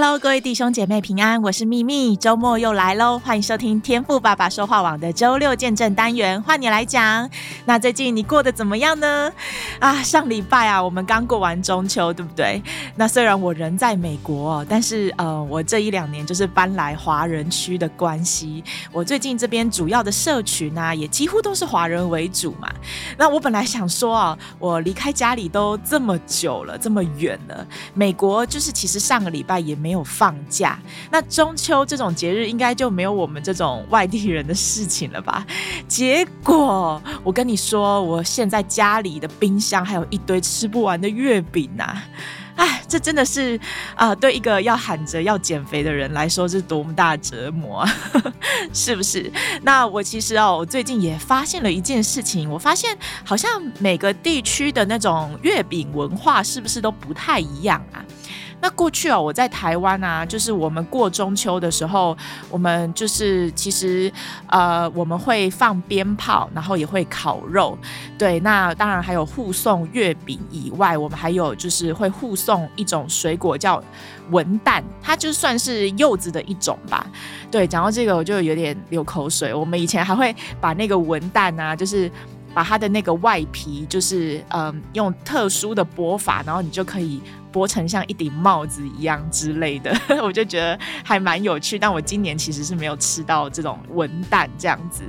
Hello，各位弟兄姐妹平安，我是秘密，周末又来喽，欢迎收听天赋爸爸说话网的周六见证单元，换你来讲。那最近你过得怎么样呢？啊，上礼拜啊，我们刚过完中秋，对不对？那虽然我人在美国，但是呃，我这一两年就是搬来华人区的关系，我最近这边主要的社群啊，也几乎都是华人为主嘛。那我本来想说啊，我离开家里都这么久了，这么远了，美国就是其实上个礼拜也没。没有放假，那中秋这种节日应该就没有我们这种外地人的事情了吧？结果我跟你说，我现在家里的冰箱还有一堆吃不完的月饼呐！哎，这真的是啊、对一个要喊着要减肥的人来说是多么大的折磨啊，是不是？那我其实哦，我最近也发现了一件事情，我发现好像每个地区的那种月饼文化是不是都不太一样啊？那过去哦，我在台湾啊，就是我们过中秋的时候，我们就是其实呃，我们会放鞭炮，然后也会烤肉，对，那当然还有护送月饼以外，我们还有就是会护送一种水果叫文旦，它就算是柚子的一种吧。对，讲到这个我就有点流口水。我们以前还会把那个文旦啊，就是把它的那个外皮，就是嗯、用特殊的剥法，然后你就可以。剥成像一顶帽子一样之类的，我就觉得还蛮有趣。但我今年其实是没有吃到这种文旦这样子，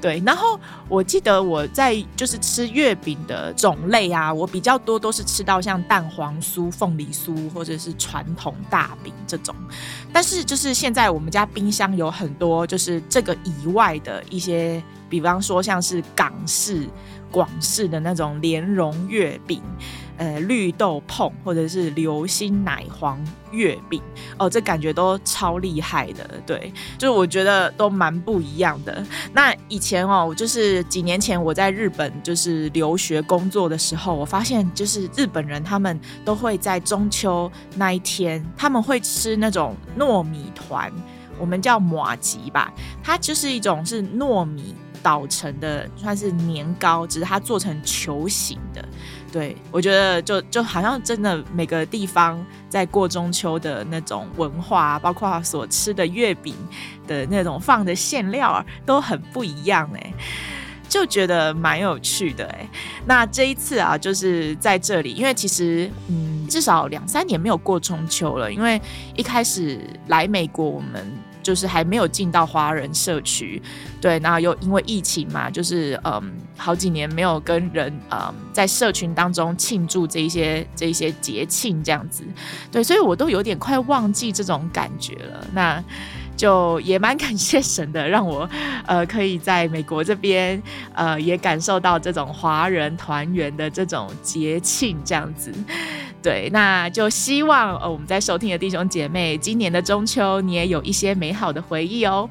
对。然后我记得我在就是吃月饼的种类啊，我比较多都是吃到像蛋黄酥、凤梨酥或者是传统大饼这种。但是就是现在我们家冰箱有很多就是这个以外的一些，比方说像是港式、广式的那种莲蓉月饼。呃，绿豆椪或者是流心奶黄月饼哦，这感觉都超厉害的，对，就是我觉得都蛮不一样的。那以前哦，就是几年前我在日本就是留学工作的时候，我发现就是日本人他们都会在中秋那一天，他们会吃那种糯米团，我们叫马吉吧，它就是一种是糯米捣成的，算是年糕，只是它做成球形的。对，我觉得就就好像真的每个地方在过中秋的那种文化，包括所吃的月饼的那种放的馅料都很不一样哎，就觉得蛮有趣的哎。那这一次啊，就是在这里，因为其实嗯，至少两三年没有过中秋了，因为一开始来美国我们。就是还没有进到华人社区，对，然后又因为疫情嘛，就是嗯，好几年没有跟人嗯在社群当中庆祝这一些这一些节庆这样子，对，所以我都有点快忘记这种感觉了。那就也蛮感谢神的，让我呃可以在美国这边呃也感受到这种华人团圆的这种节庆这样子。对，那就希望呃我们在收听的弟兄姐妹，今年的中秋你也有一些美好的回忆哦。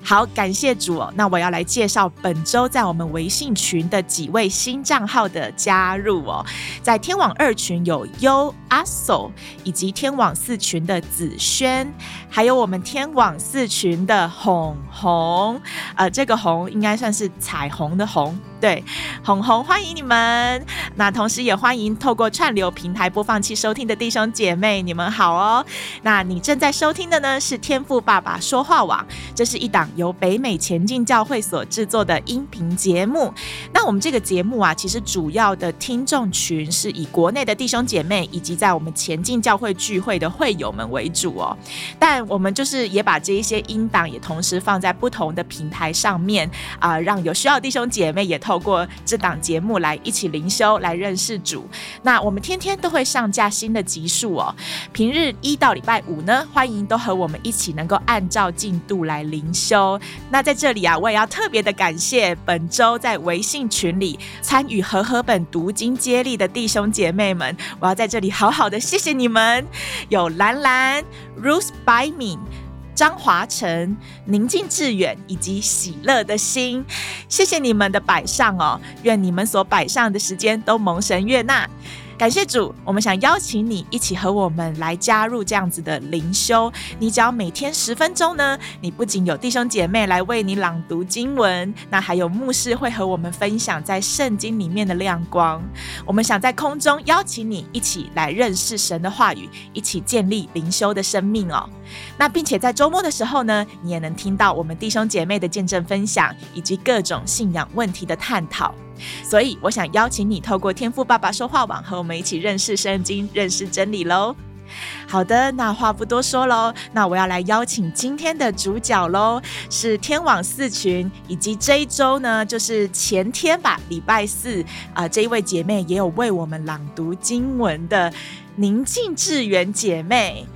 好，感谢主哦。那我要来介绍本周在我们微信群的几位新账号的加入哦。在天网二群有优阿 so，以及天网四群的子轩，还有我们天网四群的红红。呃，这个红应该算是彩虹的红。对，红红欢迎你们。那同时也欢迎透过串流平台播放器收听的弟兄姐妹，你们好哦。那你正在收听的呢是天赋爸爸说话网，这是一档由北美前进教会所制作的音频节目。那我们这个节目啊，其实主要的听众群是以国内的弟兄姐妹以及在我们前进教会聚会的会友们为主哦。但我们就是也把这一些音档也同时放在不同的平台上面啊、让有需要弟兄姐妹也透。透过这档节目来一起灵修，来认识主。那我们天天都会上架新的集数哦。平日一到礼拜五呢，欢迎都和我们一起能够按照进度来灵修。那在这里啊，我也要特别的感谢本周在微信群里参与和合本读经接力的弟兄姐妹们，我要在这里好好的谢谢你们。有兰兰、Ruth by me。张华成、宁静致远以及喜乐的心，谢谢你们的摆上哦！愿你们所摆上的时间都蒙神悦纳。感谢主，我们想邀请你一起和我们来加入这样子的灵修。你只要每天十分钟呢，你不仅有弟兄姐妹来为你朗读经文，那还有牧师会和我们分享在圣经里面的亮光。我们想在空中邀请你一起来认识神的话语，一起建立灵修的生命哦。那并且在周末的时候呢，你也能听到我们弟兄姐妹的见证分享，以及各种信仰问题的探讨。所以，我想邀请你透过天赋爸爸说话网和我们一起认识圣经、认识真理喽。好的，那话不多说喽，那我要来邀请今天的主角喽，是天网四群，以及这一周呢，就是前天吧，礼拜四啊、这一位姐妹也有为我们朗读经文的宁静致远姐妹，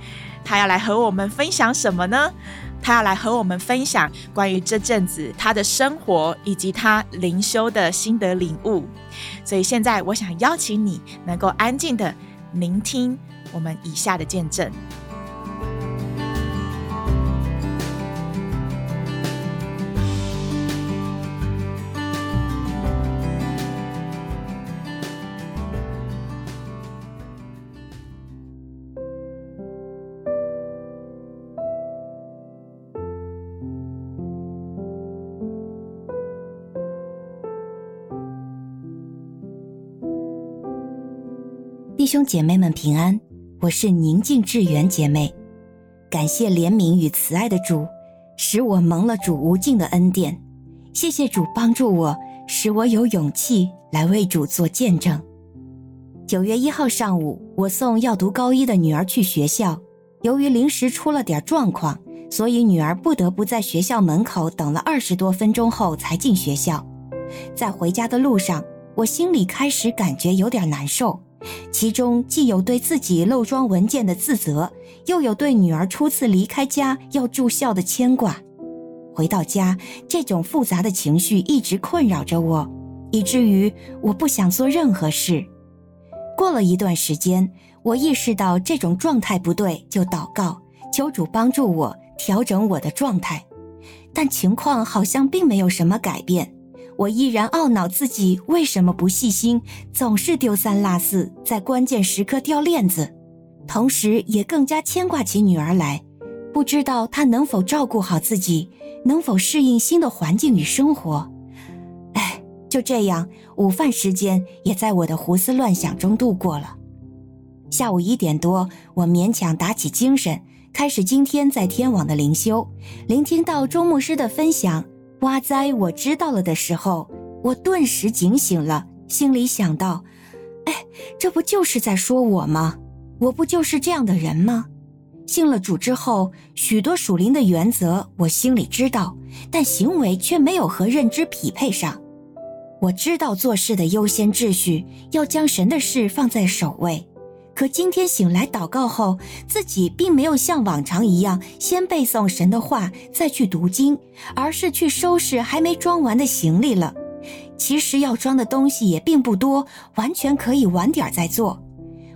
她要来和我们分享什么呢？他要来和我们分享关于这阵子他的生活以及他灵修的心得领悟，所以现在我想邀请你能够安静的聆听我们以下的见证。兄姐妹们平安，我是宁静致远姐妹。感谢怜悯与慈爱的主，使我蒙了主无尽的恩典。谢谢主帮助我，使我有勇气来为主做见证。九月一号上午，我送要读高一的女儿去学校，由于临时出了点状况，所以女儿不得不在学校门口等了二十多分钟后才进学校。在回家的路上，我心里开始感觉有点难受。其中既有对自己漏装文件的自责，又有对女儿初次离开家要住校的牵挂。回到家，这种复杂的情绪一直困扰着我，以至于我不想做任何事。过了一段时间，我意识到这种状态不对，就祷告，求主帮助我调整我的状态。但情况好像并没有什么改变。我依然懊恼自己为什么不细心，总是丢三落四，在关键时刻掉链子，同时也更加牵挂起女儿来，不知道她能否照顾好自己，能否适应新的环境与生活。哎，就这样，午饭时间也在我的胡思乱想中度过了。下午一点多，我勉强打起精神，开始今天在天网的灵修，聆听到周牧师的分享。哇哉，我知道了的时候，我顿时警醒了，心里想到：哎，这不就是在说我吗？我不就是这样的人吗？信了主之后，许多属灵的原则我心里知道，但行为却没有和认知匹配上。我知道做事的优先秩序，要将神的事放在首位。可今天醒来祷告后，自己并没有像往常一样先背诵神的话，再去读经，而是去收拾还没装完的行李了。其实要装的东西也并不多，完全可以晚点再做。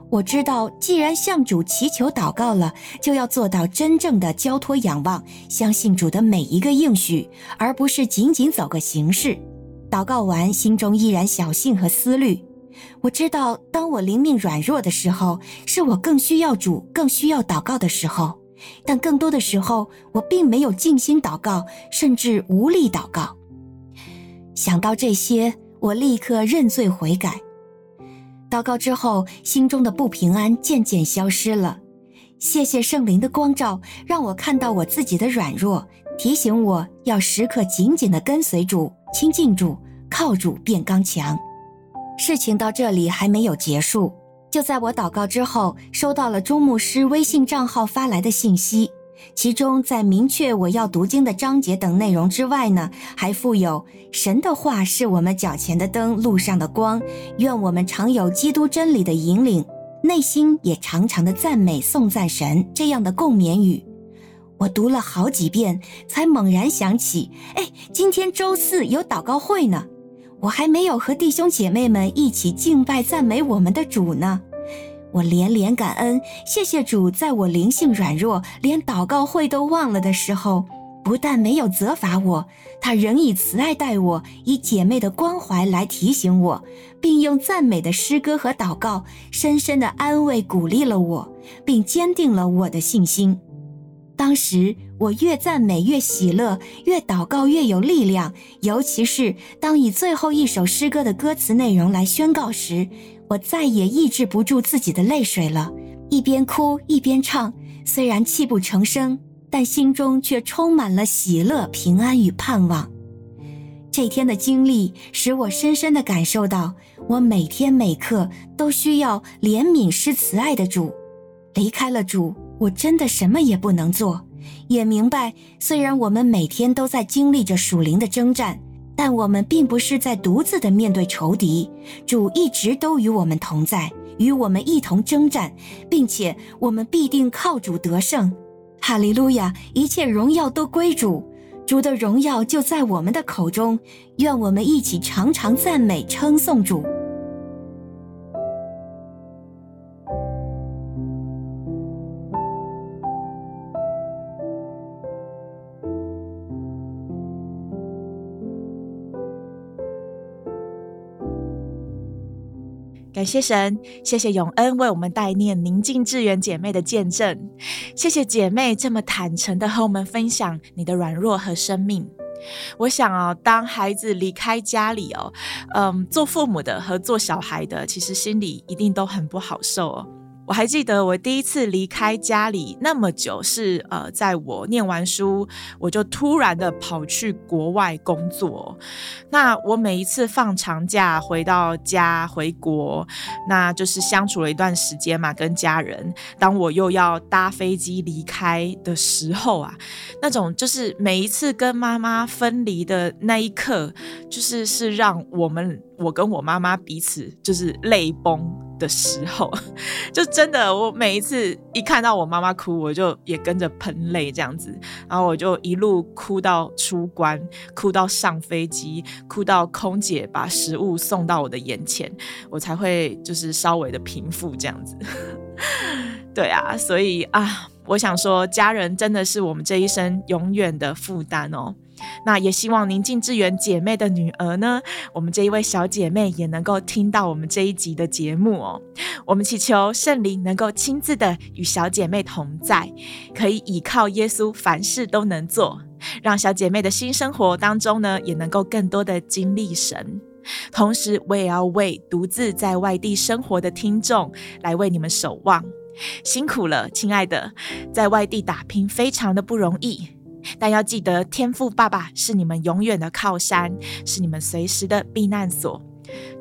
我知道，既然向主祈求祷告了，就要做到真正的交托仰望，相信主的每一个应许，而不是仅仅走个形式。祷告完，心中依然小幸和思虑。我知道，当我灵命软弱的时候，是我更需要主、更需要祷告的时候。但更多的时候，我并没有静心祷告，甚至无力祷告。想到这些，我立刻认罪悔改。祷告之后，心中的不平安渐渐消失了。谢谢圣灵的光照，让我看到我自己的软弱，提醒我要时刻紧紧地跟随主、亲近主、靠主变刚强。事情到这里还没有结束，就在我祷告之后，收到了钟牧师微信账号发来的信息，其中在明确我要读经的章节等内容之外呢，还附有“神的话是我们脚前的灯，路上的光”，愿我们常有基督真理的引领，内心也常常的赞美颂赞神这样的共勉语。我读了好几遍，才猛然想起，哎，今天周四有祷告会呢。我还没有和弟兄姐妹们一起敬拜赞美我们的主呢，我连连感恩，谢谢主，在我灵性软弱，连祷告会都忘了的时候，不但没有责罚我，他仍以慈爱待我，以姐妹的关怀来提醒我，并用赞美的诗歌和祷告，深深的安慰鼓励了我，并坚定了我的信心。当时我越赞美越喜乐，越祷告越有力量。尤其是当以最后一首诗歌的歌词内容来宣告时，我再也抑制不住自己的泪水了，一边哭一边唱。虽然泣不成声，但心中却充满了喜乐、平安与盼望。这天的经历使我深深地感受到，我每天每刻都需要怜悯施慈爱的主。离开了主，我真的什么也不能做，也明白，虽然我们每天都在经历着属灵的征战，但我们并不是在独自的面对仇敌，主一直都与我们同在，与我们一同征战，并且我们必定靠主得胜。哈利路亚！一切荣耀都归主，主的荣耀就在我们的口中，愿我们一起常常赞美称颂主。感谢神，谢谢永恩为我们代念宁静致远姐妹的见证。谢谢姐妹这么坦诚的和我们分享你的软弱和生命。我想啊，当孩子离开家里哦，嗯，做父母的和做小孩的，其实心里一定都很不好受哦。我还记得我第一次离开家里那么久是呃，在我念完书，我就突然的跑去国外工作。那我每一次放长假回到家回国，那就是相处了一段时间嘛，跟家人。当我又要搭飞机离开的时候啊，那种就是每一次跟妈妈分离的那一刻，就是是让我们我跟我妈妈彼此就是泪崩。的时候，就真的，我每一次一看到我妈妈哭，我就也跟着喷泪这样子，然后我就一路哭到出关，哭到上飞机，哭到空姐把食物送到我的眼前，我才会就是稍微的平复这样子。对啊，所以啊，我想说，家人真的是我们这一生永远的负担哦。那也希望宁静致远姐妹的女儿呢，我们这一位小姐妹也能够听到我们这一集的节目哦。我们祈求圣灵能够亲自的与小姐妹同在，可以倚靠耶稣，凡事都能做，让小姐妹的新生活当中呢，也能够更多的经历神。同时，我也要为独自在外地生活的听众来为你们守望，辛苦了，亲爱的，在外地打拼非常的不容易。但要记得，天父爸爸是你们永远的靠山，是你们随时的避难所。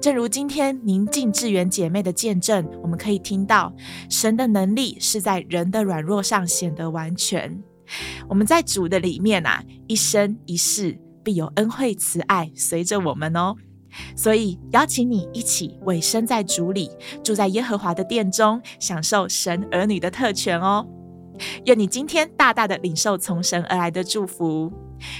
正如今天宁静致远姐妹的见证，我们可以听到，神的能力是在人的软弱上显得完全。我们在主的里面啊，一生一世必有恩惠慈爱随着我们哦。所以邀请你一起委身在主里，住在耶和华的殿中，享受神儿女的特权哦。愿你今天大大的领受从神而来的祝福。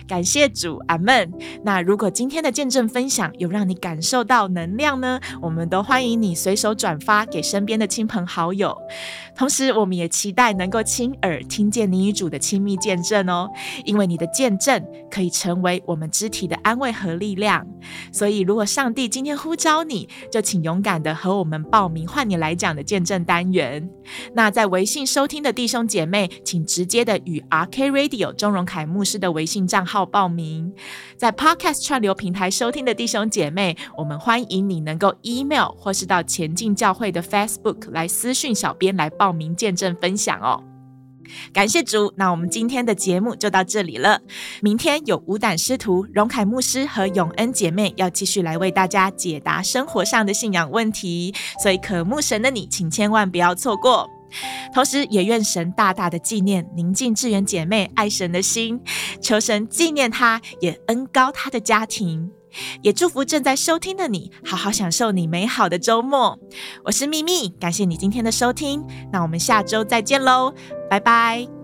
感谢主，阿门。那如果今天的见证分享有让你感受到能量呢？我们都欢迎你随手转发给身边的亲朋好友。同时，我们也期待能够亲耳听见你与主的亲密见证哦，因为你的见证可以成为我们肢体的安慰和力量。所以，如果上帝今天呼召你，就请勇敢的和我们报名换你来讲的见证单元。那在微信收听的弟兄姐姐妹，请直接的与 RK Radio 钟荣凯牧师的微信账号报名。在 Podcast 串流平台收听的弟兄姐妹，我们欢迎你能够 email 或是到前进教会的 Facebook 来私讯小编来报名见证分享哦。感谢主，那我们今天的节目就到这里了。明天有无胆师徒荣凯牧师和永恩姐妹要继续来为大家解答生活上的信仰问题，所以渴慕神的你，请千万不要错过。同时，也愿神大大的纪念宁静致远姐妹爱神的心，求神纪念她，也恩高她的家庭，也祝福正在收听的你，好好享受你美好的周末。我是秘密，感谢你今天的收听，那我们下周再见喽，拜拜。